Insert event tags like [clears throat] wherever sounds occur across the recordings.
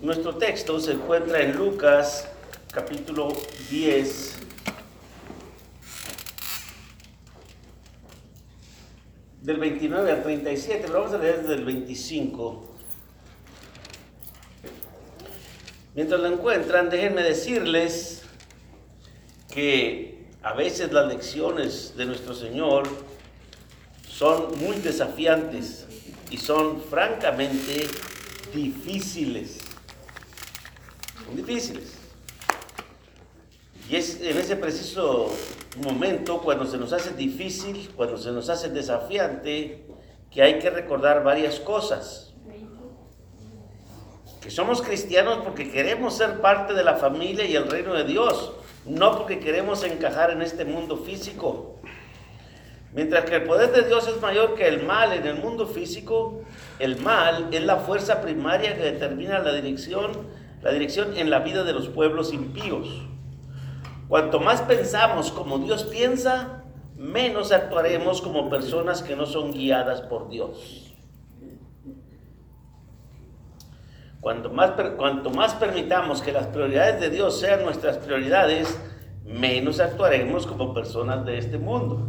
Nuestro texto se encuentra en Lucas capítulo 10. Del 29 al 37, pero vamos a leer desde el 25. Mientras lo encuentran, déjenme decirles que a veces las lecciones de nuestro Señor son muy desafiantes y son francamente difíciles. Son difíciles. Y es en ese preciso momento, cuando se nos hace difícil, cuando se nos hace desafiante, que hay que recordar varias cosas. Que somos cristianos porque queremos ser parte de la familia y el reino de Dios, no porque queremos encajar en este mundo físico. Mientras que el poder de Dios es mayor que el mal en el mundo físico, el mal es la fuerza primaria que determina la dirección, la dirección en la vida de los pueblos impíos. Cuanto más pensamos como Dios piensa, menos actuaremos como personas que no son guiadas por Dios. Cuanto más, cuanto más permitamos que las prioridades de Dios sean nuestras prioridades, menos actuaremos como personas de este mundo.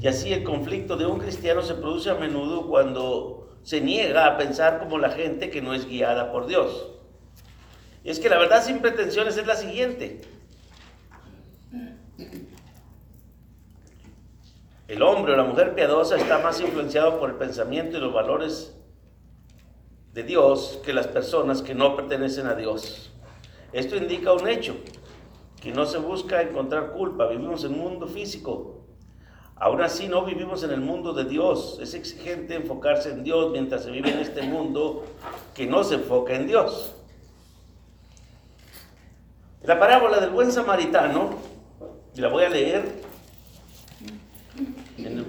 Y así el conflicto de un cristiano se produce a menudo cuando se niega a pensar como la gente que no es guiada por Dios. Y es que la verdad sin pretensiones es la siguiente. El hombre o la mujer piadosa está más influenciado por el pensamiento y los valores de Dios que las personas que no pertenecen a Dios. Esto indica un hecho, que no se busca encontrar culpa, vivimos en un mundo físico. Aún así no vivimos en el mundo de Dios. Es exigente enfocarse en Dios mientras se vive en este mundo que no se enfoca en Dios. La parábola del buen samaritano, y la voy a leer,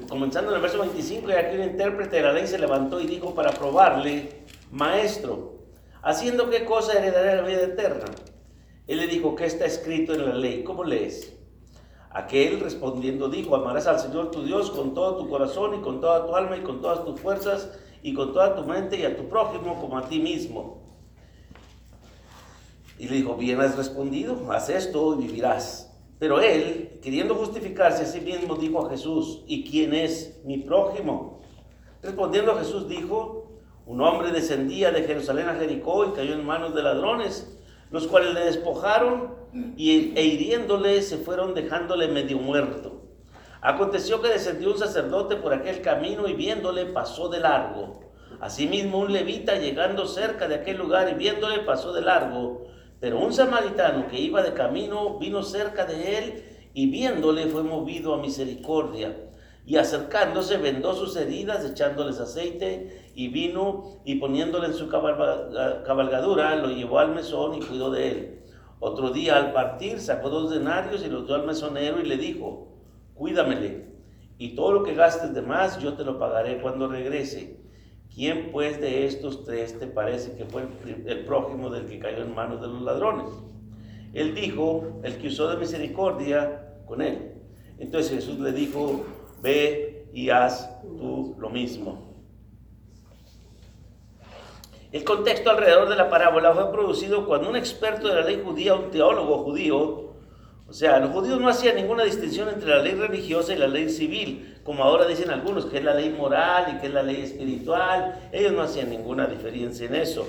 comenzando en el verso 25, y aquí un intérprete de la ley se levantó y dijo para probarle, maestro, haciendo qué cosa heredaré la vida eterna. Él le dijo, ¿qué está escrito en la ley? ¿Cómo lees? Aquel respondiendo dijo, amarás al Señor tu Dios con todo tu corazón y con toda tu alma y con todas tus fuerzas y con toda tu mente y a tu prójimo como a ti mismo. Y le dijo, bien has respondido, haz esto y vivirás. Pero él, queriendo justificarse a sí mismo, dijo a Jesús, ¿y quién es mi prójimo? Respondiendo Jesús dijo, un hombre descendía de Jerusalén a Jericó y cayó en manos de ladrones, los cuales le despojaron y, e hiriéndole se fueron dejándole medio muerto. Aconteció que descendió un sacerdote por aquel camino y viéndole pasó de largo. Asimismo un levita llegando cerca de aquel lugar y viéndole pasó de largo. Pero un samaritano que iba de camino vino cerca de él y viéndole fue movido a misericordia. Y acercándose vendó sus heridas, echándoles aceite y vino y poniéndole en su cabalgadura, lo llevó al mesón y cuidó de él. Otro día al partir sacó dos denarios y los dio al mesonero y le dijo, cuídamele, y todo lo que gastes de más yo te lo pagaré cuando regrese. ¿Quién pues de estos tres te parece que fue el, prójimo del que cayó en manos de los ladrones? Él dijo, el que usó de misericordia con él. Entonces Jesús le dijo, ve y haz tú lo mismo. El contexto alrededor de la parábola fue producido cuando un experto de la ley judía, un teólogo judío, o sea, los judíos no hacían ninguna distinción entre la ley religiosa y la ley civil, como ahora dicen algunos, que es la ley moral y que es la ley espiritual. Ellos no hacían ninguna diferencia en eso.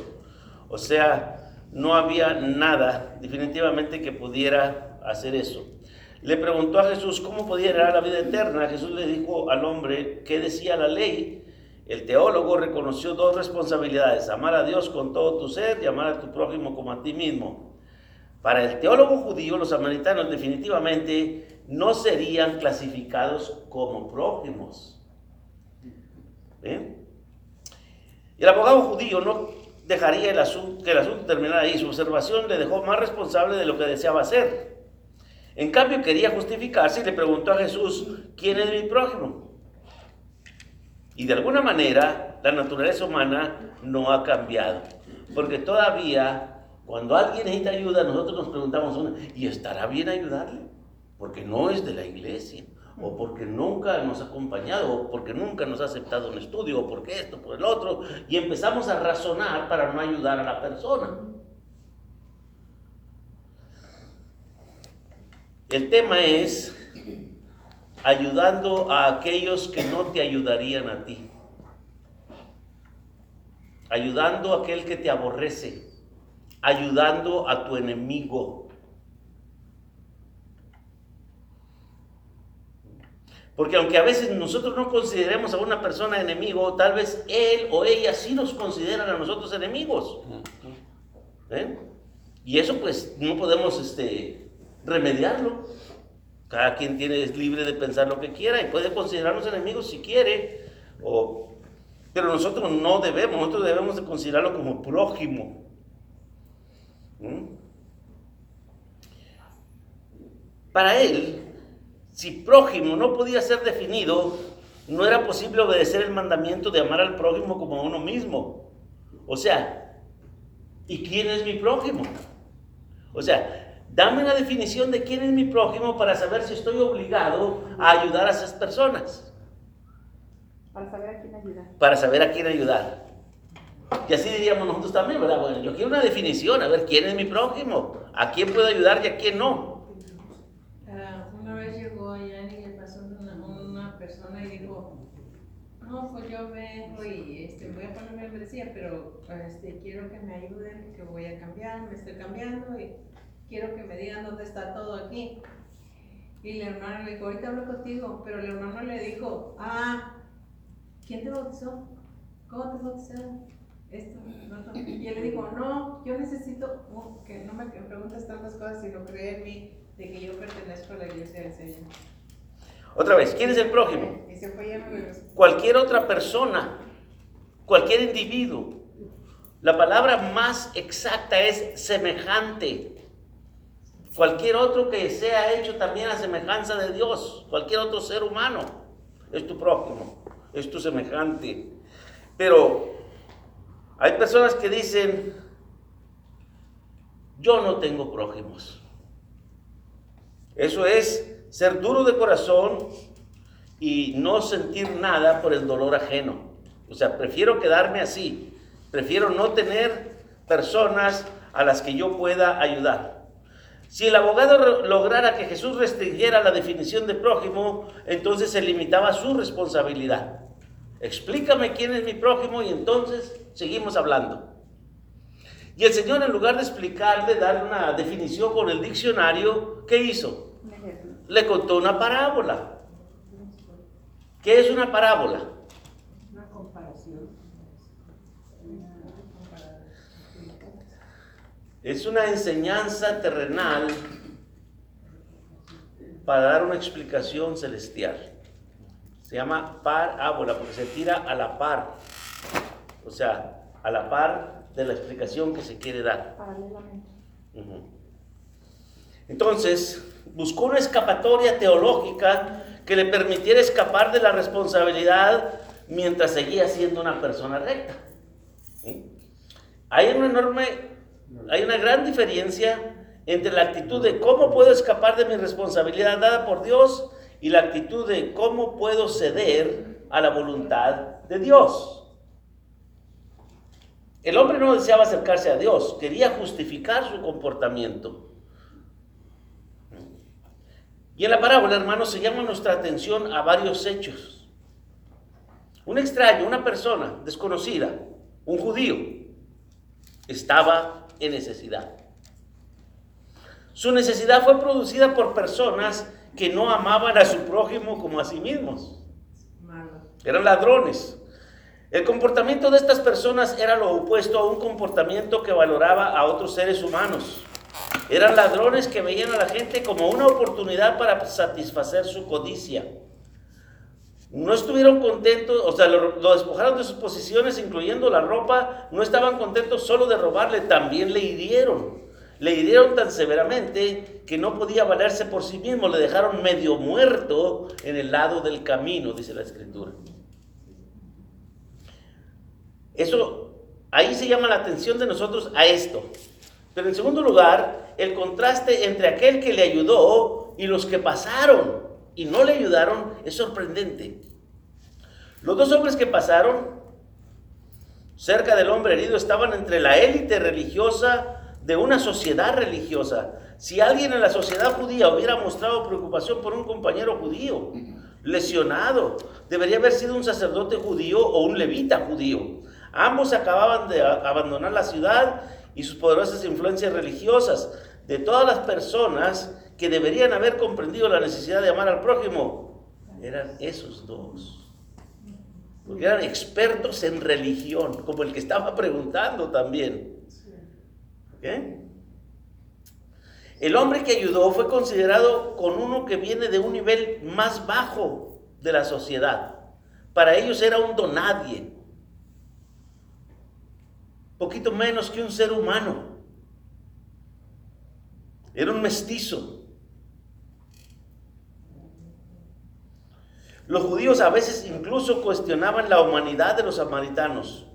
O sea, no había nada definitivamente que pudiera hacer eso. Le preguntó a Jesús cómo podía heredar la vida eterna. Jesús le dijo al hombre qué decía la ley el teólogo reconoció dos responsabilidades, amar a Dios con todo tu ser y amar a tu prójimo como a ti mismo. Para el teólogo judío, los samaritanos definitivamente no serían clasificados como prójimos. Y el abogado judío no dejaría el asunto, que el asunto terminara ahí. Su observación le dejó más responsable de lo que deseaba hacer. En cambio, quería justificarse y le preguntó a Jesús, ¿quién es mi prójimo? Y de alguna manera la naturaleza humana no ha cambiado. Porque todavía cuando alguien necesita ayuda, nosotros nos preguntamos, ¿y estará bien ayudarle? Porque no es de la iglesia. o porque nunca nos ha acompañado, o porque nunca nos ha aceptado un estudio, o porque esto, por el otro, y empezamos a razonar para no ayudar a la persona. El tema es ayudando a aquellos que no te ayudarían a ti. Ayudando a aquel que te aborrece. Ayudando a tu enemigo. Porque aunque a veces nosotros no consideremos a una persona enemigo, tal vez él o ella sí nos consideran a nosotros enemigos. ¿Eh? Y eso pues no podemos este, remediarlo. Cada quien tiene, es libre de pensar lo que quiera y puede considerarnos enemigos si quiere. pero nosotros no debemos, nosotros debemos de considerarlo como prójimo. ¿Mm? Para él, si prójimo no podía ser definido, no era posible obedecer el mandamiento de amar al prójimo como a uno mismo. O sea, ¿y quién es mi prójimo? O sea, Dame una definición de quién es mi prójimo para saber si estoy obligado a ayudar a esas personas. Para saber a quién ayudar. Para saber a quién ayudar. Y así diríamos nosotros también, ¿verdad? Bueno, yo quiero una definición, a ver quién es mi prójimo, a quién puedo ayudar y a quién no. Llegó allá y le pasó una, una persona y dijo, no, pues yo vengo y este, voy a poner membresía, pero este, quiero que me ayuden, que voy a cambiar, me estoy cambiando y quiero que me digan dónde está todo aquí. Y el hermano le dijo, ahorita hablo contigo, pero el hermano le dijo, ah, ¿quién te bautizó? ¿Cómo te bautizaron? Esto, Y él le dijo, no, yo necesito que no me preguntes tantas cosas, sino creer en mí, de que yo pertenezco a la iglesia del Señor. Otra vez, ¿quién es el prójimo? Y se fue Cualquier otra persona, cualquier individuo. La palabra más exacta es semejante. Cualquier otro que sea hecho también a semejanza de Dios, cualquier otro ser humano, es tu prójimo, es tu semejante. Pero hay personas que dicen, yo no tengo prójimos. Eso es ser duro de corazón y no sentir nada por el dolor ajeno. O sea, prefiero quedarme así. Prefiero no tener personas a las que yo pueda ayudar. Si el abogado lograra que Jesús restringiera la definición de prójimo, entonces se limitaba su responsabilidad. Explícame quién es mi prójimo y entonces seguimos hablando. Y el Señor en lugar de explicarle, dar una definición con el diccionario, ¿qué hizo? Le contó una parábola. ¿Qué es una parábola? Una comparación. Es una enseñanza terrenal para dar una explicación celestial. Se llama parábola porque se tira a la par. O sea, a la par de la explicación que se quiere dar. Entonces, buscó una escapatoria teológica que le permitiera escapar de la responsabilidad mientras seguía siendo una persona recta. Hay una enorme hay una gran diferencia entre la actitud de cómo puedo escapar de mi responsabilidad dada por Dios y la actitud de cómo puedo ceder a la voluntad de Dios. El hombre no deseaba acercarse a Dios, quería justificar su comportamiento. Y en la parábola, hermanos, se llama nuestra atención a varios hechos. Un extraño, una persona desconocida, un judío, estaba en necesidad. Su necesidad fue producida por personas que no amaban a su prójimo como a sí mismos. Eran ladrones. El comportamiento de estas personas era lo opuesto a un comportamiento que valoraba a otros seres humanos. Eran ladrones que veían a la gente como una oportunidad para satisfacer su codicia no estuvieron contentos, o sea, lo, despojaron de sus posiciones, incluyendo la ropa, no estaban contentos solo de robarle, también le hirieron. Le hirieron tan severamente que no podía valerse por sí mismo, le dejaron medio muerto en el lado del camino, dice la escritura. Eso, ahí se llama la atención de nosotros a esto. Pero en segundo lugar, el contraste entre aquel que le ayudó y los que pasaron. y no le ayudaron es sorprendente. Los dos hombres que pasaron cerca del hombre herido estaban entre la élite religiosa de una sociedad religiosa. Si alguien en la sociedad judía hubiera mostrado preocupación por un compañero judío lesionado, debería haber sido un sacerdote judío o un levita judío. Ambos acababan de abandonar la ciudad y sus poderosas influencias religiosas. De todas las personas que deberían haber comprendido la necesidad de amar al prójimo, eran esos dos. Porque eran expertos en religión, como el que estaba preguntando también. El hombre que ayudó fue considerado con uno que viene de un nivel más bajo de la sociedad. Para ellos era un donadie, poquito menos que un ser humano. Era un mestizo. Los judíos a veces incluso cuestionaban la humanidad de los samaritanos.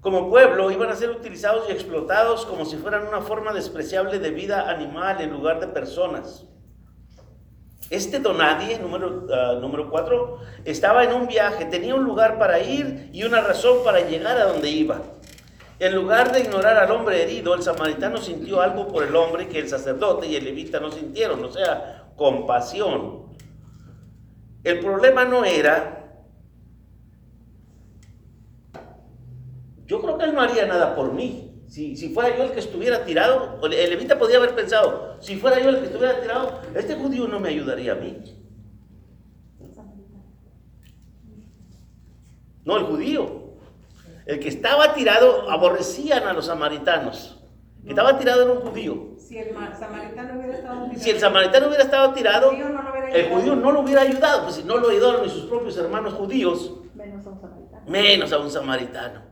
Como pueblo iban a ser utilizados y explotados como si fueran una forma despreciable de vida animal en lugar de personas. Este donadie, número, uh, número cuatro, estaba en un viaje, tenía un lugar para ir y una razón para llegar a donde iba. En lugar de ignorar al hombre herido, el samaritano sintió algo por el hombre que el sacerdote y el levita no sintieron, o sea, compasión. El problema no era, yo creo que él no haría nada por mí. Si, si fuera yo el que estuviera tirado, el levita podía haber pensado, si fuera yo el que estuviera tirado, este judío no me ayudaría a mí. No, el judío. El que estaba tirado aborrecían a los samaritanos. El que estaba tirado era un judío. Si el samaritano hubiera estado tirado, Si el samaritano hubiera estado tirado, el judío no lo hubiera el ayudado. judío no lo hubiera ayudado, pues si no lo ayudaron ni sus propios hermanos judíos, menos a un samaritano. menos a un samaritano.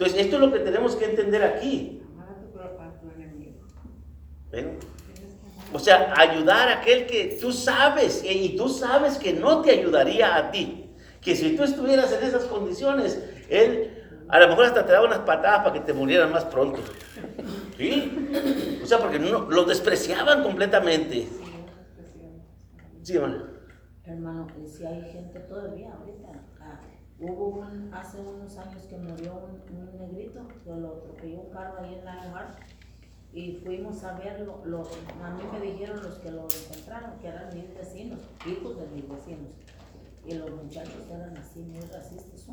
Entonces, esto es lo que tenemos que entender aquí. ¿Ven? Que. O sea, ayudar a aquel que tú sabes eh, y tú sabes que no te ayudaría a ti. Que si tú estuvieras en esas condiciones, él a lo mejor hasta te daba unas patadas para que te murieran más pronto. ¿Sí? O sea, porque no, los despreciaban completamente. Sí, hermano. Hermano, y si hay gente todavía ahorita. Hubo un, hace unos años que murió un, un negrito, que lo atropelló un carro ahí en la mar. Y fuimos a verlo, lo, a mí me dijeron los que lo encontraron, que eran mis vecinos, hijos de mis vecinos. Y los muchachos eran así, muy racistas.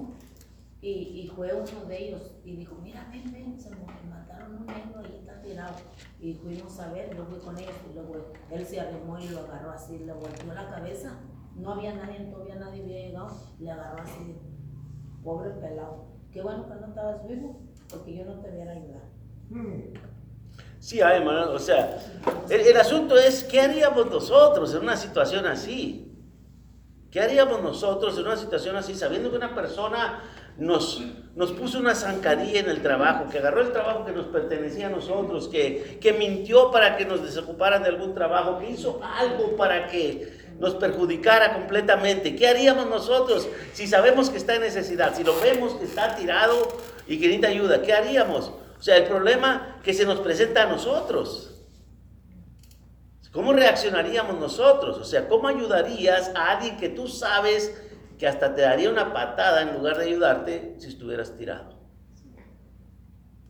Y, y fue uno de ellos y dijo, mira, ven, ven, se mataron un negro y está tirado. Y fuimos a ver, yo fui con ellos y luego él se arrimó y lo agarró así, le volteó la cabeza. No había nadie, todavía nadie había llegado, le agarró así, pobre pelado. Qué bueno que no estabas vivo, porque yo no te hubiera ayudado. Sí, ay, hermano, o sea, el, el asunto es, ¿qué haríamos nosotros en una situación así? ¿Qué haríamos nosotros en una situación así, sabiendo que una persona nos, nos puso una zancadilla en el trabajo, que agarró el trabajo que nos pertenecía a nosotros, que, que mintió para que nos desocuparan de algún trabajo, que hizo algo para que nos perjudicara completamente? ¿Qué haríamos nosotros si sabemos que está en necesidad, si lo vemos que está tirado y que necesita ayuda? ¿Qué haríamos? O sea, el problema que se nos presenta a nosotros. ¿Cómo reaccionaríamos nosotros? O sea, ¿cómo ayudarías a alguien que tú sabes que hasta te daría una patada en lugar de ayudarte si estuvieras tirado?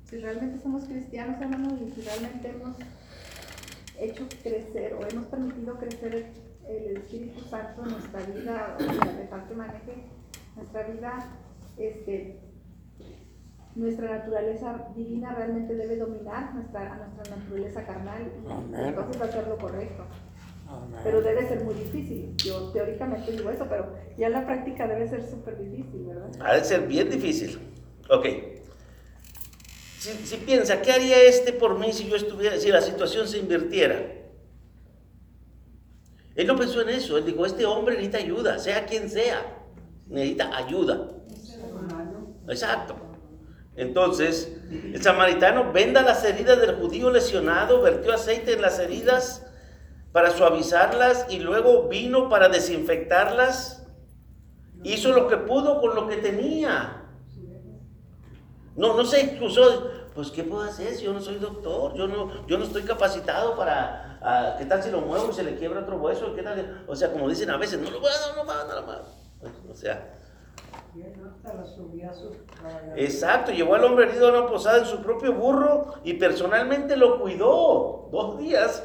Si realmente somos cristianos, hermanos, y si realmente hemos hecho crecer o hemos permitido crecer el, Espíritu Santo en nuestra vida, o sea, dejar que maneje nuestra vida, este, nuestra naturaleza divina realmente debe dominar nuestra, a nuestra naturaleza carnal y Amén. entonces hacer lo correcto. Amén. Pero debe ser muy difícil. Yo teóricamente digo eso, pero ya en la práctica debe ser súper difícil, ¿verdad? Ha de ser bien difícil. Ok. Si, si piensa, ¿qué haría este por mí si yo estuviera, si la situación se invirtiera? Él no pensó en eso. Él dijo, este hombre necesita ayuda, sea quien sea. Necesita ayuda. Exacto. Entonces, el samaritano venda las heridas del judío lesionado, vertió aceite en las heridas para suavizarlas y luego vino para desinfectarlas. Hizo lo que pudo con lo que tenía. No, no se excusó. Pues, ¿qué puedo hacer si yo no soy doctor? Yo no, yo no estoy capacitado para, ah, ¿qué tal si lo muevo y se le quiebra otro hueso? ¿Qué tal? O sea, como dicen a veces, no lo va, no lo va, no lo va. O sea, exacto, llevó al hombre herido a una posada en su propio burro y personalmente lo cuidó dos días.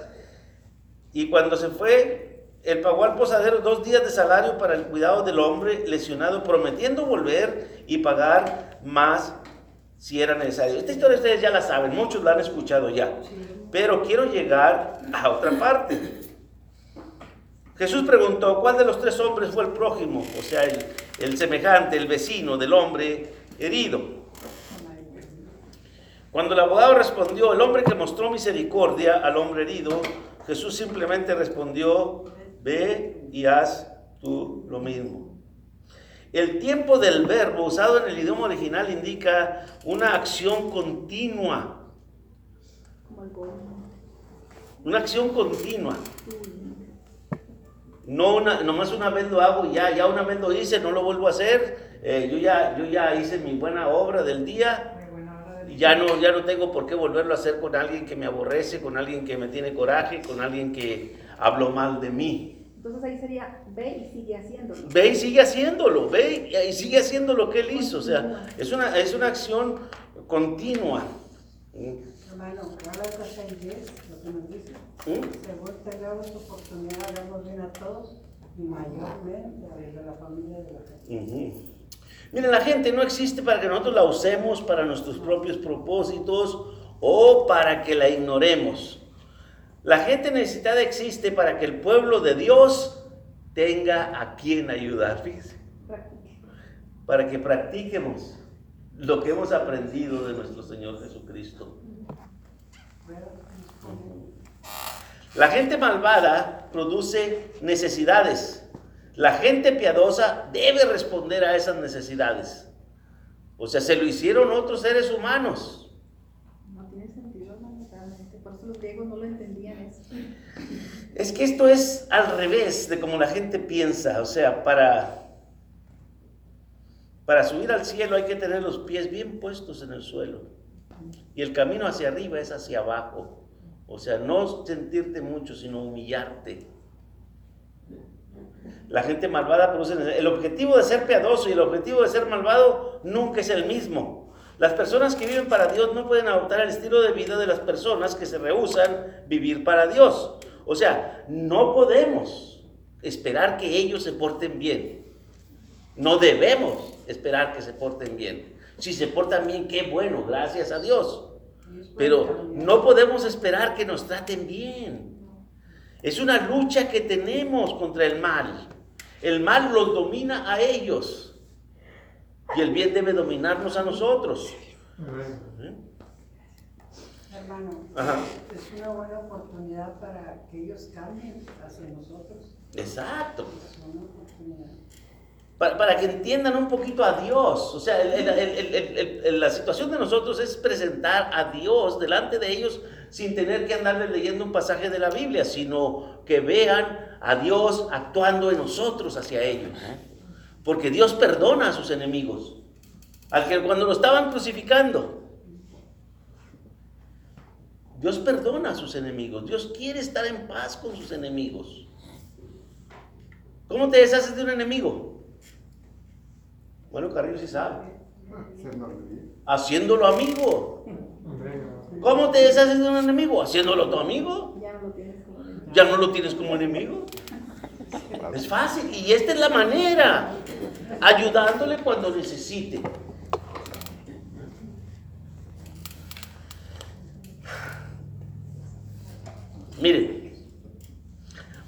Y cuando se fue, él pagó al posadero dos días de salario para el cuidado del hombre lesionado, prometiendo volver y pagar más si era necesario. Esta historia ustedes ya la saben, muchos la han escuchado ya. Pero quiero llegar a otra parte. Jesús preguntó, ¿cuál de los tres hombres fue el prójimo? O sea, el, semejante, el vecino del hombre herido. Cuando el abogado respondió, el hombre que mostró misericordia al hombre herido, Jesús simplemente respondió, ve y haz tú lo mismo. El tiempo del verbo usado en el idioma original indica una acción continua. Una acción continua. No una, nomás una vez lo hago y ya, ya una vez lo hice, no lo vuelvo a hacer. eh, yo, ya, yo ya hice mi buena obra del día, ya no, ya no tengo por qué volverlo a hacer con alguien que me aborrece, con alguien que me tiene coraje, con alguien que habló mal de mí. Entonces ahí sería, ve y sigue haciéndolo. Ve y sigue haciéndolo, ve y sigue haciendo lo que él hizo. O sea, es una, es una acción continua. ¿Mm? Hermano, Gálatas 6.10, lo que nos dice. ¿Mm? Según tengamos oportunidad, damos bien a todos y mayormente a la familia de la gente. Ujú. Miren, la gente no existe para que nosotros la usemos para nuestros propios propósitos o para que la ignoremos. La gente necesitada existe para que el pueblo de Dios tenga a quien ayudar, fíjense, para que practiquemos lo que hemos aprendido de nuestro Señor Jesucristo. La gente malvada produce necesidades. La gente piadosa debe responder a esas necesidades. O sea, se lo hicieron otros seres humanos. No tiene sentido, realmente. Por eso los griegos no lo entendían eso. Es que esto es al revés de como la gente piensa. O sea, para, para subir al cielo hay que tener los pies bien puestos en el suelo. Y el camino hacia arriba es hacia abajo. O sea, no sentirte mucho, sino humillarte. La gente malvada produce. El objetivo de ser piadoso y el objetivo de ser malvado nunca es el mismo. Las personas que viven para Dios no pueden adoptar el estilo de vida de las personas que se rehusan vivir para Dios. O sea, no podemos esperar que ellos se porten bien. No debemos esperar que se porten bien. Si se portan bien, qué bueno, gracias a Dios. Pero no podemos esperar que nos traten bien. Es una lucha que tenemos contra el mal. El mal los domina a ellos. Y el bien debe dominarnos a nosotros. ¿Eh? Hermano, Ajá. es una buena oportunidad para que ellos cambien hacia nosotros. Exacto. Es una oportunidad. Para, para que entiendan un poquito a Dios. O sea, el- el- el- la situación de nosotros es presentar a Dios delante de ellos sin tener que andarles leyendo un pasaje de la Biblia, sino que vean a Dios actuando en nosotros hacia ellos. Porque Dios perdona a sus enemigos. Al que cuando lo estaban crucificando, Dios perdona a sus enemigos. Dios quiere estar en paz con sus enemigos. ¿Cómo te deshaces de un enemigo? Bueno, Carrillo sí sabe. Haciéndolo amigo. ¿Cómo te deshaces de un enemigo? Haciéndolo tu amigo. Ya no lo tienes como enemigo. Ya no lo tienes como enemigo. Es fácil. Y esta es la manera. Ayudándole cuando necesite. Miren,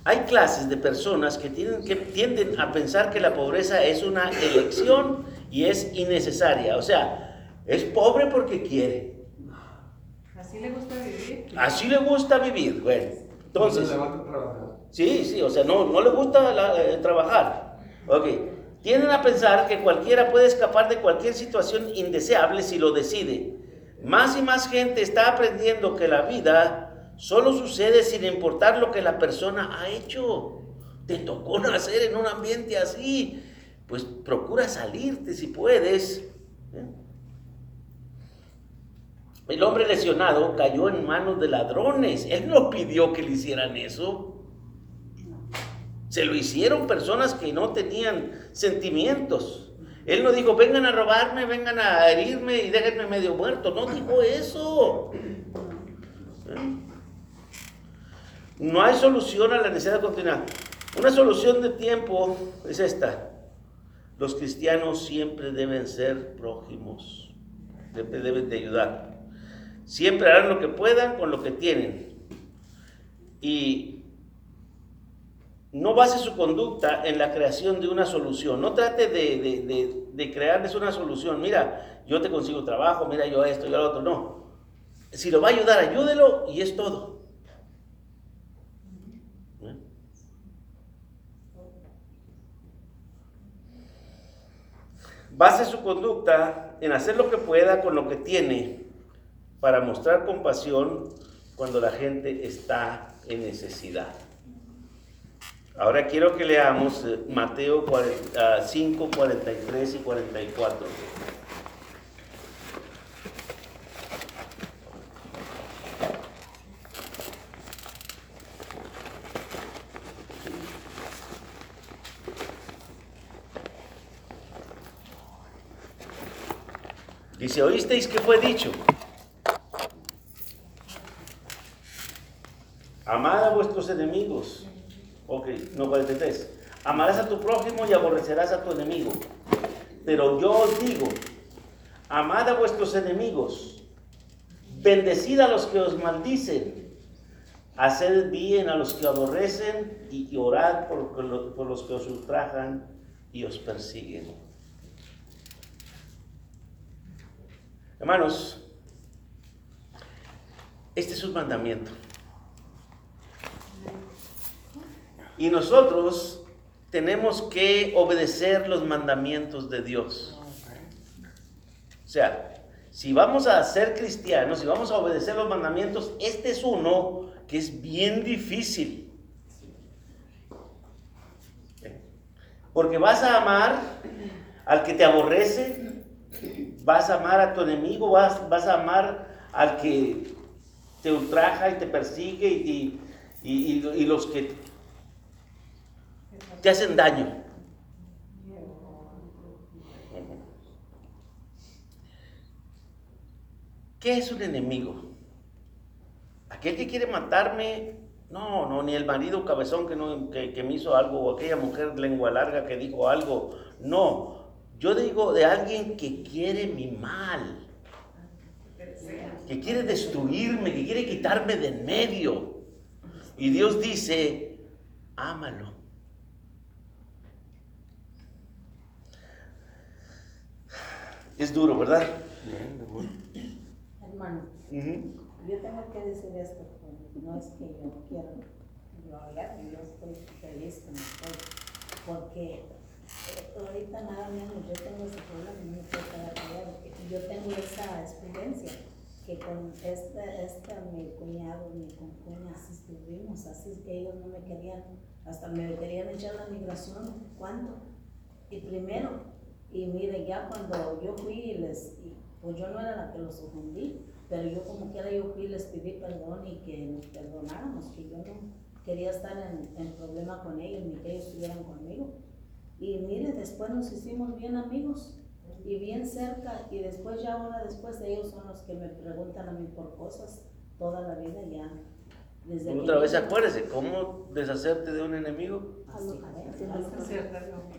hay clases de personas que, tienen, que tienden a pensar que la pobreza es una elección y es innecesaria. O sea, es pobre porque quiere. Así le gusta vivir. Así le gusta vivir. Bueno, entonces... Sí, sí, o sea, no, no le gusta la- eh, trabajar. Ok. Tienden a pensar que cualquiera puede escapar de cualquier situación indeseable si lo decide. Más y más gente está aprendiendo que la vida solo sucede sin importar lo que la persona ha hecho. Te tocó [laughs] nacer en un ambiente así. Pues procura salirte si puedes. ¿eh? El hombre lesionado cayó en manos de ladrones. Él no pidió que le hicieran eso. Se lo hicieron personas que no tenían sentimientos. Él no dijo, vengan a robarme, vengan a herirme y déjenme medio muerto. No dijo eso. No hay solución a la necesidad continua. Una solución de tiempo es esta. Los cristianos siempre deben ser prójimos. Siempre deben de ayudar. Siempre harán lo que puedan con lo que tienen. Y no base su conducta en la creación de una solución. No trate de, crearles una solución. Mira, yo te consigo trabajo, mira yo esto y lo otro. No. Si lo va a ayudar, ayúdelo y es todo. Base su conducta en hacer lo que pueda con lo que tiene para mostrar compasión cuando la gente está en necesidad. Ahora quiero que leamos eh, Mateo 5, 43 y 44. ¿Oísteis qué fue dicho? Amad a vuestros enemigos Ok, no 43. Amarás a tu prójimo y aborrecerás a tu enemigo. Pero yo os digo, amad a vuestros enemigos, bendecid a los que os maldicen, haced bien a los que aborrecen y, orad por los que os ultrajan y os persiguen. Hermanos, este es un mandamiento. Y nosotros tenemos que obedecer los mandamientos de Dios. O sea, si vamos a ser cristianos, si vamos a obedecer los mandamientos, este es uno que es bien difícil. Porque vas a amar al que te aborrece, vas a amar a tu enemigo, vas, vas a amar al que te ultraja y te persigue y, y los que te hacen daño. ¿Qué es un enemigo? Aquel que quiere matarme, no, no, ni el marido cabezón que, no, que, me hizo algo, o aquella mujer lengua larga que dijo algo, no. Yo digo de alguien que quiere mi mal, que quiere destruirme, que quiere quitarme de en medio. Y Dios dice, ámalo. Es duro, ¿verdad? Hermano, yo tengo que decir esto, no es que yo quiera yo hablar, yo estoy feliz con estoy, porque ahorita nada menos yo tengo ese problema no puedo quedar. Yo tengo esa experiencia que con este, este mi cuñado, mi concuña, así estuvimos, así que ellos no me querían, hasta me querían echar la migración. ¿Cuándo? Y primero, y mire, ya cuando yo fui y les, pues yo no era la que los ofendí, pero yo como quiera yo fui y les pedí perdón y que nos perdonáramos, que yo no quería estar en, en problema con ellos ni que ellos estuvieran conmigo. Y mire, después nos hicimos bien amigos y bien cerca y después ya ahora después ellos son los que me preguntan a mí por cosas toda la vida ya otra vez acuérdese, ¿cómo deshacerte de un enemigo?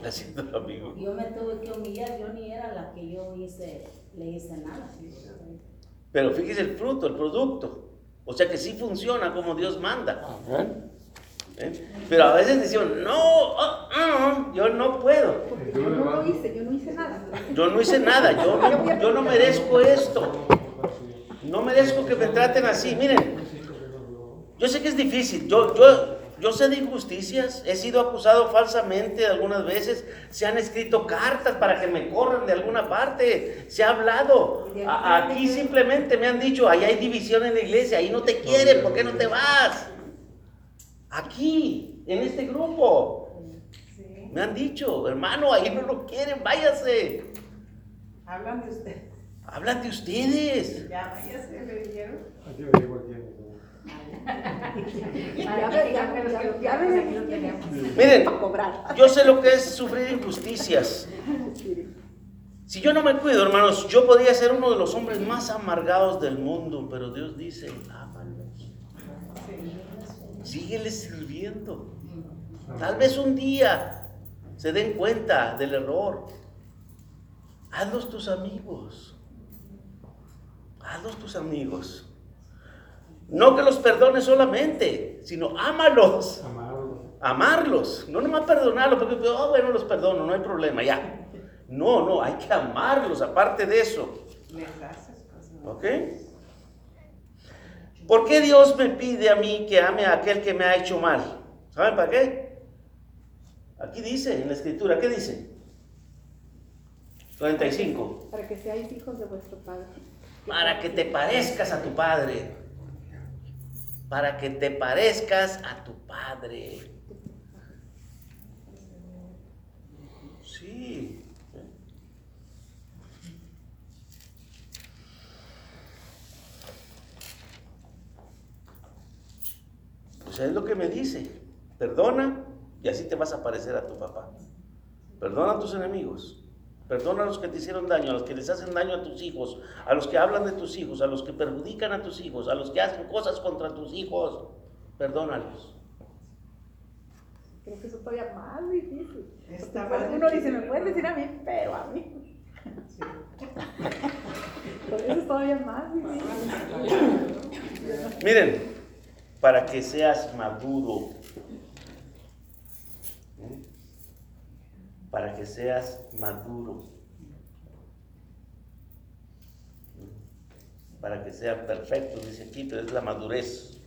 Haciendo amigo. Yo me tuve que humillar, yo ni era la que yo hice, le hice nada. Pero fíjese el fruto, el producto. O sea que sí funciona como Dios manda. ¿Eh? Pero a veces decían, no, oh, oh, yo no puedo. Yo no lo hice, yo no hice nada. Yo no hice nada, yo yo no merezco esto. No merezco que me traten así. Miren, yo sé que es difícil, yo, yo, yo sé de injusticias, he sido acusado falsamente algunas veces, se han escrito cartas para que me corran de alguna parte, se ha hablado. aquí simplemente me han dicho, ahí hay división en la iglesia, ahí no te quieren, ¿por qué no te vas? Aquí, en este grupo. Me han dicho, hermano, ahí no lo quieren, váyase. Hablan de usted. Hablan de ustedes. Ya, ya se le dijeron. Aquí digo tenemos. Miren, yo sé lo que es sufrir injusticias. Si yo no me cuido, hermanos, yo podría ser uno de los hombres más amargados del mundo, pero Dios dice, ámalos. Sígueles sirviendo. Tal vez un día se den cuenta del error. Hazlos tus amigos. Hazlos tus amigos. No que los perdones solamente, sino ámalos. Amarlo. Amarlos. No nomás perdonarlos, porque oh, bueno, los perdono, no hay problema, ya. No, no, hay que amarlos, aparte de eso. Les haces cosas. ¿Ok? ¿Por qué Dios me pide a mí que ame a aquel que me ha hecho mal? ¿Saben para qué? Aquí dice en la escritura, ¿qué dice? 35. Para que seáis hijos de vuestro Padre. Para que te parezcas a tu padre. Para que te parezcas a tu padre. Sí. Pues es lo que me dice. Perdona y así te vas a parecer a tu papá. Perdona a tus enemigos. Perdona a los que te hicieron daño, a los que les hacen daño a tus hijos, a los que hablan de tus hijos, a los que perjudican a tus hijos, a los que hacen cosas contra tus hijos. Perdónalos. Creo que eso todavía más difícil. Está Porque más uno dice, me puedes decir a mí, pero a mí. [laughs] Por eso es todavía más difícil. Miren, para que seas maduro, ¿eh? para que seas maduro, para que sea perfecto, dice aquí, es la madurez.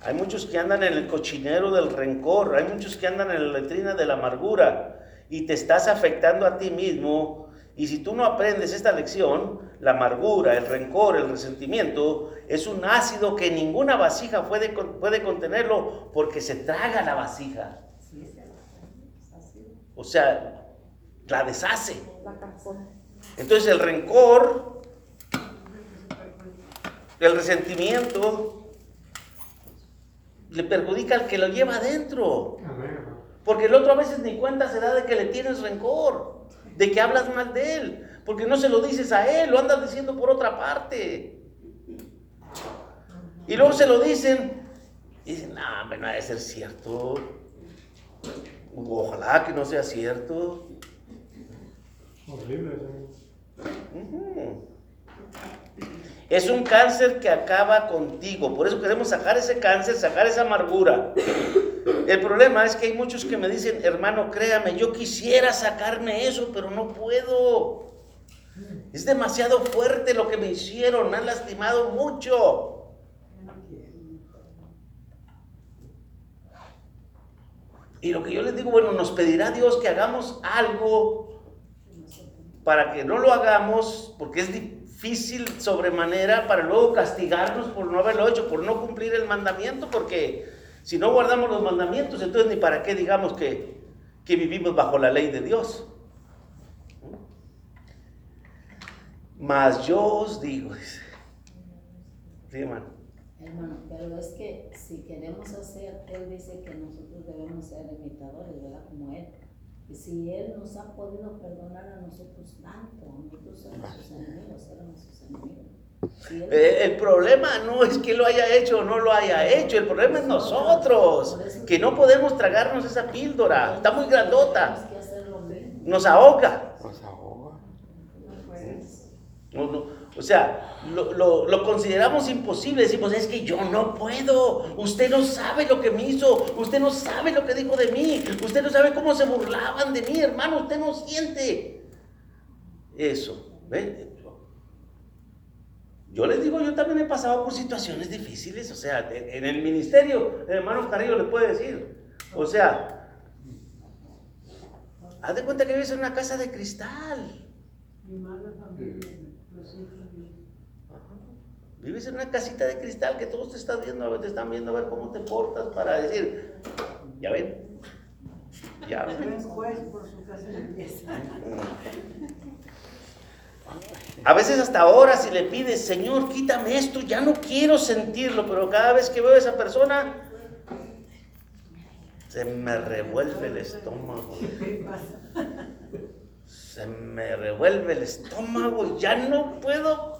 Hay muchos que andan en el cochinero del rencor, hay muchos que andan en la letrina de la amargura y te estás afectando a ti mismo. Y si tú no aprendes esta lección, la amargura, el rencor, el resentimiento, es un ácido que ninguna vasija puede, con- puede contenerlo porque se traga la vasija. O sea, la deshace. Entonces el rencor, el resentimiento, le perjudica al que lo lleva adentro. Porque el otro a veces ni cuenta se da de que le tienes rencor, de que hablas mal de él, porque no se lo dices a él, lo andas diciendo por otra parte. Y luego se lo dicen y dicen, no, hombre, no ha de ser cierto. Ojalá que no sea cierto. Horrible. Es un cáncer que acaba contigo. Por eso queremos sacar ese cáncer, sacar esa amargura. El problema es que hay muchos que me dicen, hermano, créame, yo quisiera sacarme eso, pero no puedo. Es demasiado fuerte lo que me hicieron, me han lastimado mucho. Y lo que yo les digo, bueno, nos pedirá Dios que hagamos algo para que no lo hagamos, porque es difícil sobremanera, para luego castigarnos por no haberlo hecho, por no cumplir el mandamiento, porque si no guardamos los mandamientos, entonces ni para qué digamos que, que vivimos bajo la ley de Dios. Mas yo os digo, dice. Sí, hermano. Hermano, pero es que si queremos hacer, Él dice que nosotros debemos ser imitadores, ¿verdad? Como Él. Y si Él nos ha podido perdonar a nosotros tanto, nosotros somos sus enemigos, éramos sus enemigos. Él- Eh, el problema no es que lo haya hecho o no lo haya hecho, el problema es nosotros, que no podemos tragarnos esa píldora, está muy grandota. Nos ahoga. No. No, o sea, lo, lo- lo consideramos imposible. Decimos, es que yo no puedo. Usted no sabe lo que me hizo. Usted no sabe lo que dijo de mí. Usted no sabe cómo se burlaban de mí, hermano. Usted no siente eso. ¿ve? Yo les digo, yo también he pasado por situaciones difíciles. O sea, en, el ministerio, el hermano Carrillo le puede decir. O sea, haz de cuenta que vives en una casa de cristal. Mi mala familia, Vives en una casita de cristal que todos te están viendo, a ver, te están viendo a ver cómo te portas para decir, ya ven, ya ven. Por su casa belleza. A veces hasta horas y le pides, Señor, quítame esto, ya no quiero sentirlo, pero cada vez que veo a esa persona, se me revuelve el estómago. Se me revuelve el estómago, ya no puedo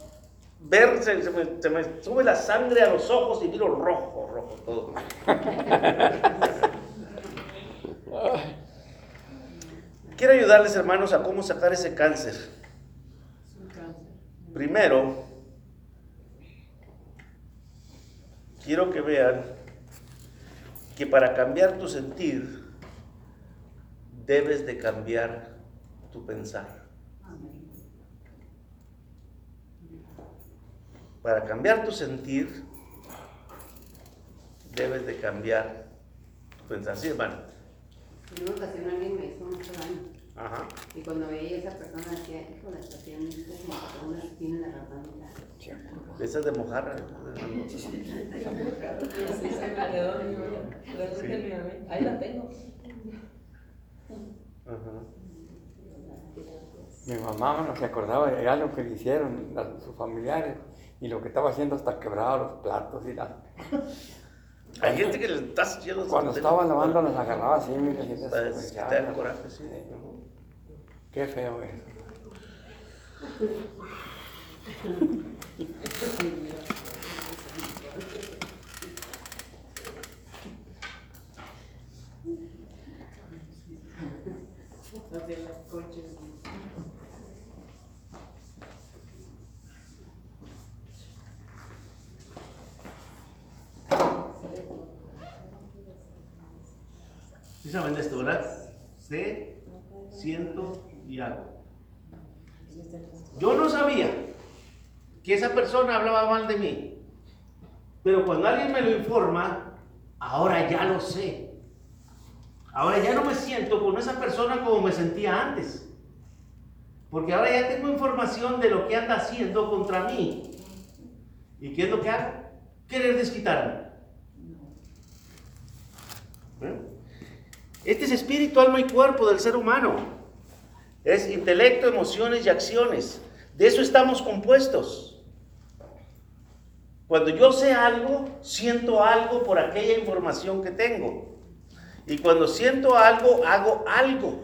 ver, se, se me, se me sube la sangre a los ojos y miro rojo, rojo todo. [laughs] Quiero ayudarles, hermanos, a cómo sacar ese cáncer. Primero, quiero que vean que para cambiar tu sentir, debes de cambiar tu pensar. Para cambiar tu sentir, debes de cambiar tu pensar. Sí, hermano. En una ocasión alguien me hizo mucho daño. Ajá. Y cuando veía a esa persona decía, hijo de esta tiene este como que una en la garganta. Esa es de mojarra. Así se me quedó. La. Ahí la tengo. Ajá. Mi mamá no se acordaba de ya lo que le hicieron sus familiares y lo que estaba haciendo hasta quebraba los platos y la... [laughs] Hay gente que le está haciendo Cuando estaba lavando las agarraba así, mira, y desquitar el coraje, sí. Qué feo eso. [laughs] ¿Sí saben de esto, verdad? Sé, siento y hago. Yo no sabía que esa persona hablaba mal de mí. Pero cuando alguien me lo informa, ahora ya lo sé. Ahora ya no me siento con esa persona como me sentía antes. Porque ahora ya tengo información de lo que anda haciendo contra mí. ¿Y qué es lo que hago? Querer desquitarme. ¿Eh? Este es espíritu, alma y cuerpo del ser humano. Es intelecto, emociones y acciones. De eso estamos compuestos. Cuando yo sé algo, siento algo por aquella información que tengo. Y cuando siento algo, hago algo.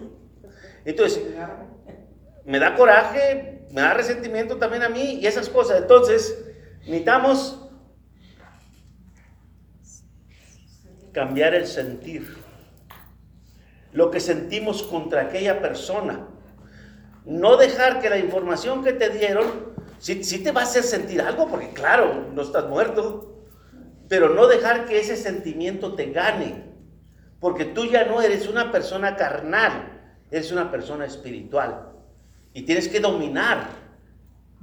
Entonces, me da coraje, me da resentimiento también a mí y esas cosas. Entonces, necesitamos cambiar el sentir. Lo que sentimos contra aquella persona. No dejar que la información que te dieron, sí, sí te va a hacer sentir algo, porque claro, no estás muerto, pero no dejar que ese sentimiento te gane, porque tú ya no eres una persona carnal, eres una persona espiritual. Y tienes que dominar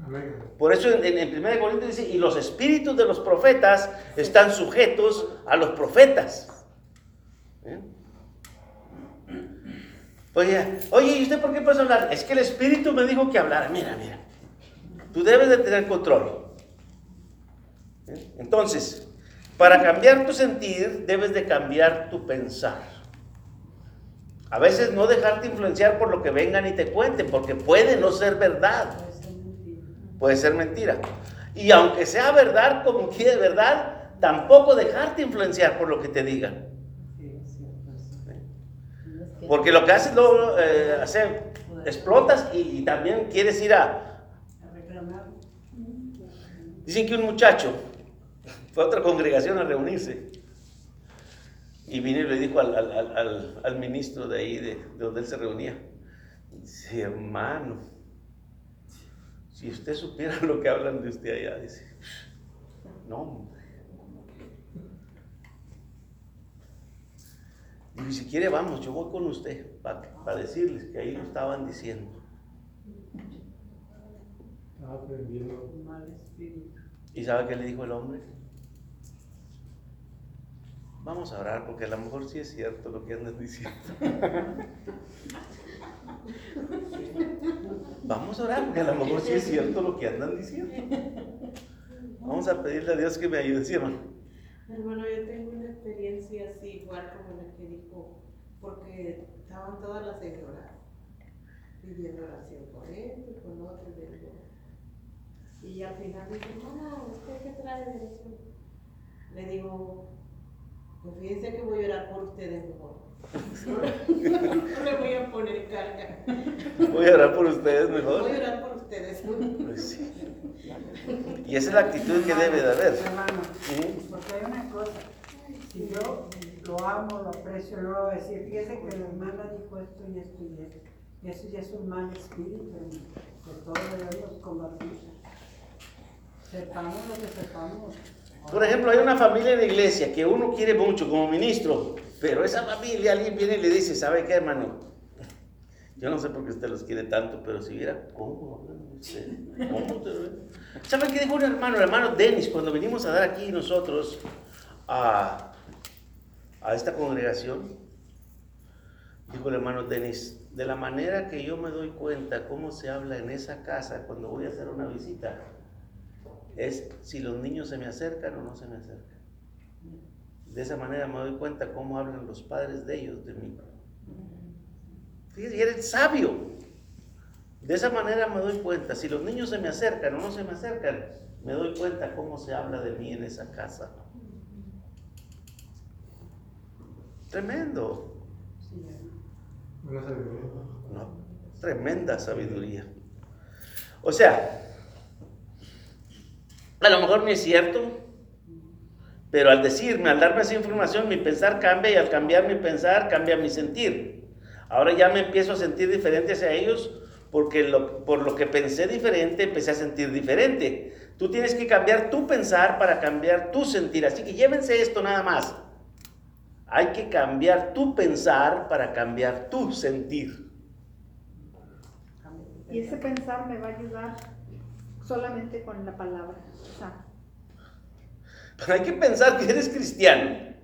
Amén. por eso en, en, en 1 Corintios dice, y los espíritus de los profetas están sujetos a los profetas. ¿Eh? Oye, oye, ¿y usted por qué puede hablar? Es que el espíritu me dijo que hablara. Mira, mira. Tú debes de tener control. ¿Eh? Entonces, para cambiar tu sentir, debes de cambiar tu pensar. A veces no dejarte influenciar por lo que vengan y te cuenten, porque puede no ser verdad puede ser mentira. Y aunque sea verdad, como que es verdad, tampoco dejarte influenciar por lo que te digan. Porque lo que haces luego, eh, hacer, explotas y, también quieres ir a... Dicen que un muchacho fue a otra congregación a reunirse y vino y le dijo al- al- al ministro de ahí, de, de donde él se reunía, dice, hermano, si usted supiera [laughs] lo que hablan de usted allá, dice, no, Y si quiere, vamos, yo voy con usted para decirles que ahí lo estaban diciendo. Estaba aprendiendo. Mal espíritu. ¿Y sabe qué le dijo el hombre? Vamos a orar porque a lo mejor sí es cierto lo que andan diciendo. Vamos a orar porque a lo mejor sí es cierto lo que andan diciendo. Vamos a pedirle a Dios que me ayude, ¿sí, hermano? Hermano, yo tengo una experiencia así, igual como la que dijo, estaban todas las señoras pidiendo oración por esto y por lo otro, y al final dice, hermana, ¿usted qué trae de oración? Le digo, pues fíjense que voy a orar por ustedes mejor. No [laughs] le voy a poner carga. Voy a orar por ustedes Voy mejor. a orar por ustedes. Pues sí. Y esa es la actitud que debe de haber. Hermano, porque hay una cosa, si yo lo amo, lo aprecio, no voy a decir, fíjese que la hermana dijo esto y esto y esto. Y eso ya es un mal espíritu, que todos debemos combatir. Sepamos lo que sepamos. Por ejemplo, hay una familia en la iglesia que uno quiere mucho como ministro, pero esa familia alguien viene y le dice, ¿sabe qué, hermano? Yo no sé por qué usted los quiere tanto, pero si viera cómo. ¿Sabe qué dijo un hermano? El hermano Dennis, cuando venimos a dar aquí nosotros a, a esta congregación, dijo el hermano Dennis, de la manera que yo me doy cuenta cómo se habla en esa casa cuando voy a hacer una visita, es si los niños se me acercan o no se me acercan. De esa manera me doy cuenta cómo hablan los padres de ellos de mí. Fíjese, eres sabio. De esa manera me doy cuenta, si los niños se me acercan o no se me acercan, me doy cuenta cómo se habla de mí en esa casa. Tremendo. No, tremenda sabiduría. O sea, a lo mejor no es cierto, pero al decirme, al darme esa información, mi pensar cambia y al cambiar mi pensar cambia mi sentir. Ahora ya me empiezo a sentir diferente hacia ellos porque lo- por lo que pensé diferente empecé a sentir diferente. Tú tienes que cambiar tu pensar para cambiar tu sentir. Así que llévense esto nada más. Hay que cambiar tu pensar para cambiar tu sentir. Y ese pensar me va a ayudar solamente con la palabra. O sea, Pero hay que pensar que eres cristiano.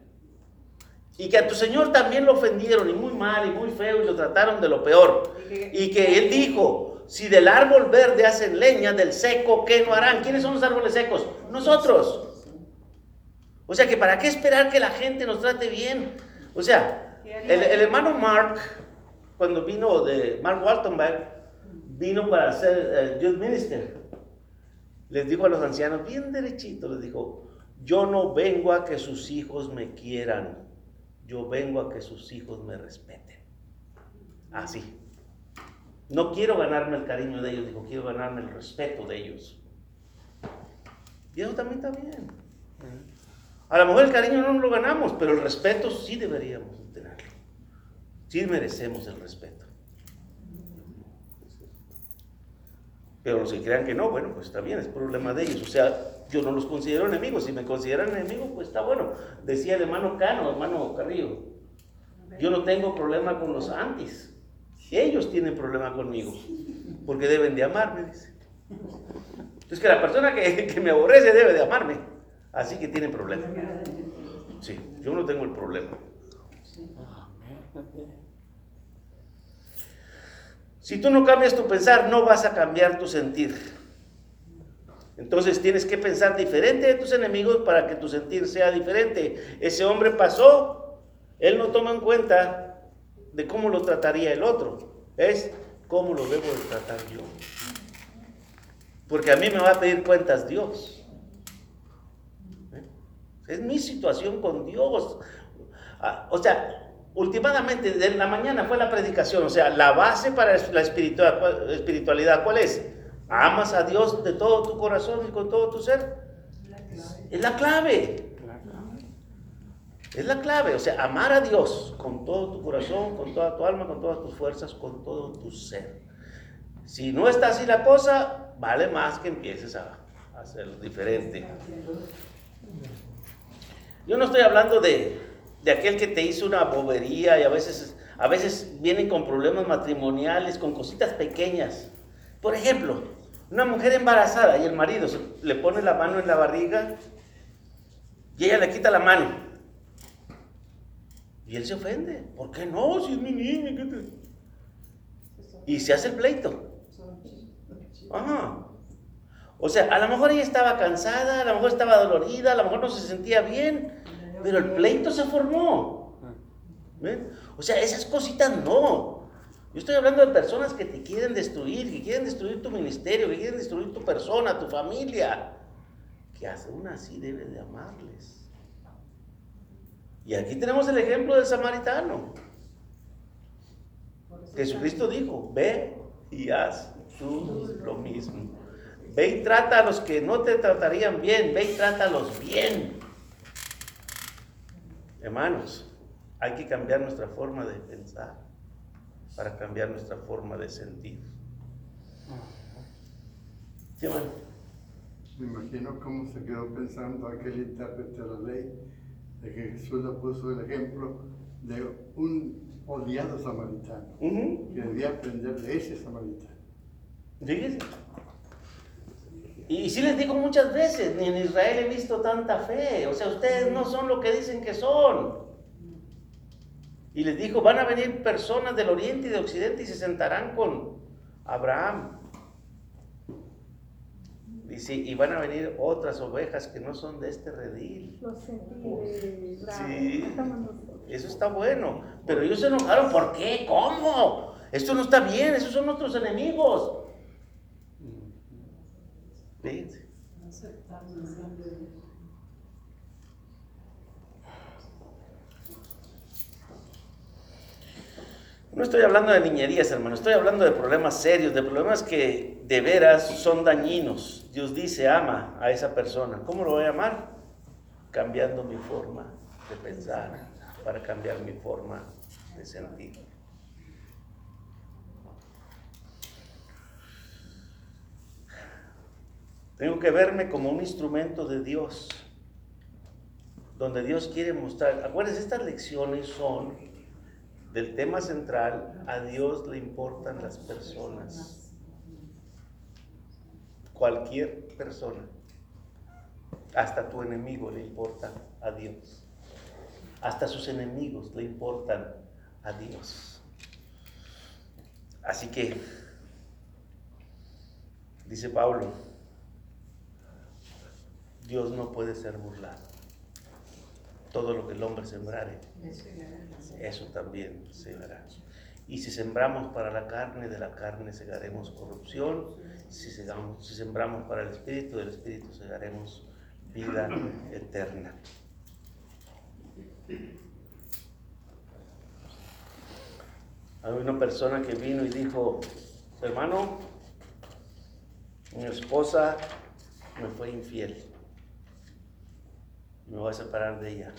Y que a tu Señor también lo ofendieron y muy mal y muy feo y lo trataron de lo peor. Y que Él dijo, si del árbol verde hacen leña, del seco, ¿qué no harán? ¿Quiénes son los árboles secos? Nosotros. O sea que para qué esperar que la gente nos trate bien. O sea, el, el hermano Mark, cuando vino de Mark Waltonberg, vino para ser eh, youth minister. Les dijo a los ancianos, bien derechito, les dijo, yo no vengo a que sus hijos me quieran, yo vengo a que sus hijos me respeten. Así. No quiero ganarme el cariño de ellos, dijo, quiero ganarme el respeto de ellos. Y eso también está bien. A lo mejor el cariño no lo ganamos, pero el respeto sí deberíamos tenerlo. Sí merecemos el respeto. Pero los que crean que no, bueno, pues está bien, es problema de ellos. O sea, yo no los considero enemigos. Si me consideran enemigos, pues está bueno. Decía el hermano Cano, hermano Carrillo, yo no tengo problema con los antis. Ellos tienen problema conmigo, porque deben de amarme, dice. Entonces que la persona que, que me aborrece debe de amarme. Así que tiene problema. Sí, yo no tengo el problema. Si tú no cambias tu pensar, no vas a cambiar tu sentir. Entonces tienes que pensar diferente de tus enemigos para que tu sentir sea diferente. Ese hombre pasó, él no toma en cuenta de cómo lo trataría el otro. Es cómo lo debo de tratar yo. Porque a mí me va a pedir cuentas Dios. Es mi situación con Dios. Ah, O sea, últimamente, en la mañana fue la predicación. O sea, la base para la espiritual- espiritualidad, ¿cuál es? Amas a Dios de todo tu corazón y con todo tu ser. Es la clave. Es la clave. O sea, amar a Dios con todo tu corazón, con toda tu alma, con todas tus fuerzas, con todo tu ser. Si no está así la cosa, vale más que empieces a hacerlo diferente. Yo no estoy hablando de, de aquel que te hizo una bobería y a veces, a veces vienen con problemas matrimoniales, con cositas pequeñas. Por ejemplo, una mujer embarazada y el marido se- le pone la mano en la barriga y ella le quita la mano. Y él se ofende. ¿Por qué no? Si es mi niña. ¿qué te-?" Y se hace el pleito. Ajá. O sea, a lo mejor ella estaba cansada, a lo mejor estaba dolorida, a lo mejor no se sentía bien, pero el pleito se formó. O sea, esas cositas no. Yo estoy hablando de personas que te quieren destruir, que quieren destruir tu ministerio, que quieren destruir tu persona, tu familia. Que aún así debes de amarles. Y aquí tenemos el ejemplo del samaritano. Jesucristo dijo, ve y haz tú lo mismo. Ve y trata a los que no te tratarían bien, ve y trátalos bien. Hermanos, hay que cambiar nuestra forma de pensar para cambiar nuestra forma de sentir. ¿Sí, hermano? Me imagino cómo se quedó pensando aquel intérprete de la ley, de que Jesús le puso el ejemplo de un odiado samaritano, Ujú. que debía aprender de ese samaritano. Fíjense. Y sí les digo muchas veces, ni en Israel he visto tanta fe. O sea, ustedes no son lo que dicen que son. Y les dijo, van a venir personas del oriente y de occidente y se sentarán con Abraham. Dice, y van a venir otras ovejas que no son de este redil. Lo sentí de bravo. Sí. Eso está bueno. Pero ellos se enojaron. ¿Por qué? ¿Cómo? Esto no está bien. Esos son nuestros enemigos. No estoy hablando de niñerías, hermano. Estoy hablando de problemas serios, de problemas que de veras son dañinos. Dios dice, ama a esa persona. ¿Cómo lo voy a amar? Cambiando mi forma de pensar para cambiar mi forma de sentir. Tengo que verme como un instrumento de Dios, donde Dios quiere mostrar. Acuérdense, estas lecciones son del tema central, a Dios le importan las personas. Cualquier persona, hasta tu enemigo le importa a Dios. Hasta sus enemigos le importan a Dios. Así que, dice Pablo, Dios no puede ser burlado. Todo lo que el hombre sembrare, eso también segará. Y si sembramos para la carne, de la carne segaremos corrupción. Si, segamos- si sembramos para el Espíritu, del Espíritu segaremos vida [clears throat] eterna. Hay una persona que vino y dijo, hermano, mi esposa me fue infiel. Me voy a separar de ella.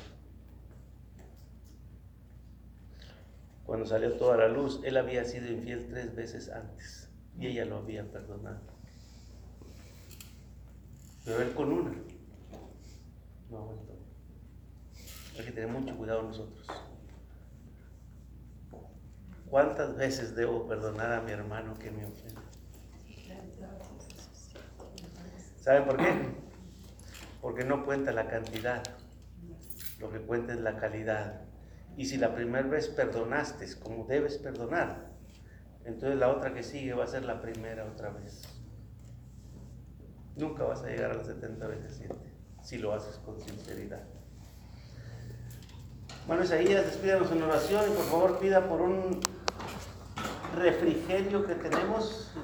Cuando salió toda la luz, él había sido infiel tres veces antes y ella lo había perdonado. Pero él con una no aguantó. Hay que tener mucho cuidado nosotros. ¿Cuántas veces debo perdonar a mi hermano que me ofende? ¿Saben por qué? Porque no cuenta la cantidad, lo que cuenta es la calidad. Y si la primera vez perdonaste como debes perdonar, entonces la otra que sigue va a ser la primera otra vez. Nunca vas a llegar a las 70 veces 7 si lo haces con sinceridad. Bueno, Isaías, despídanos en oración y por favor pida por un refrigerio que tenemos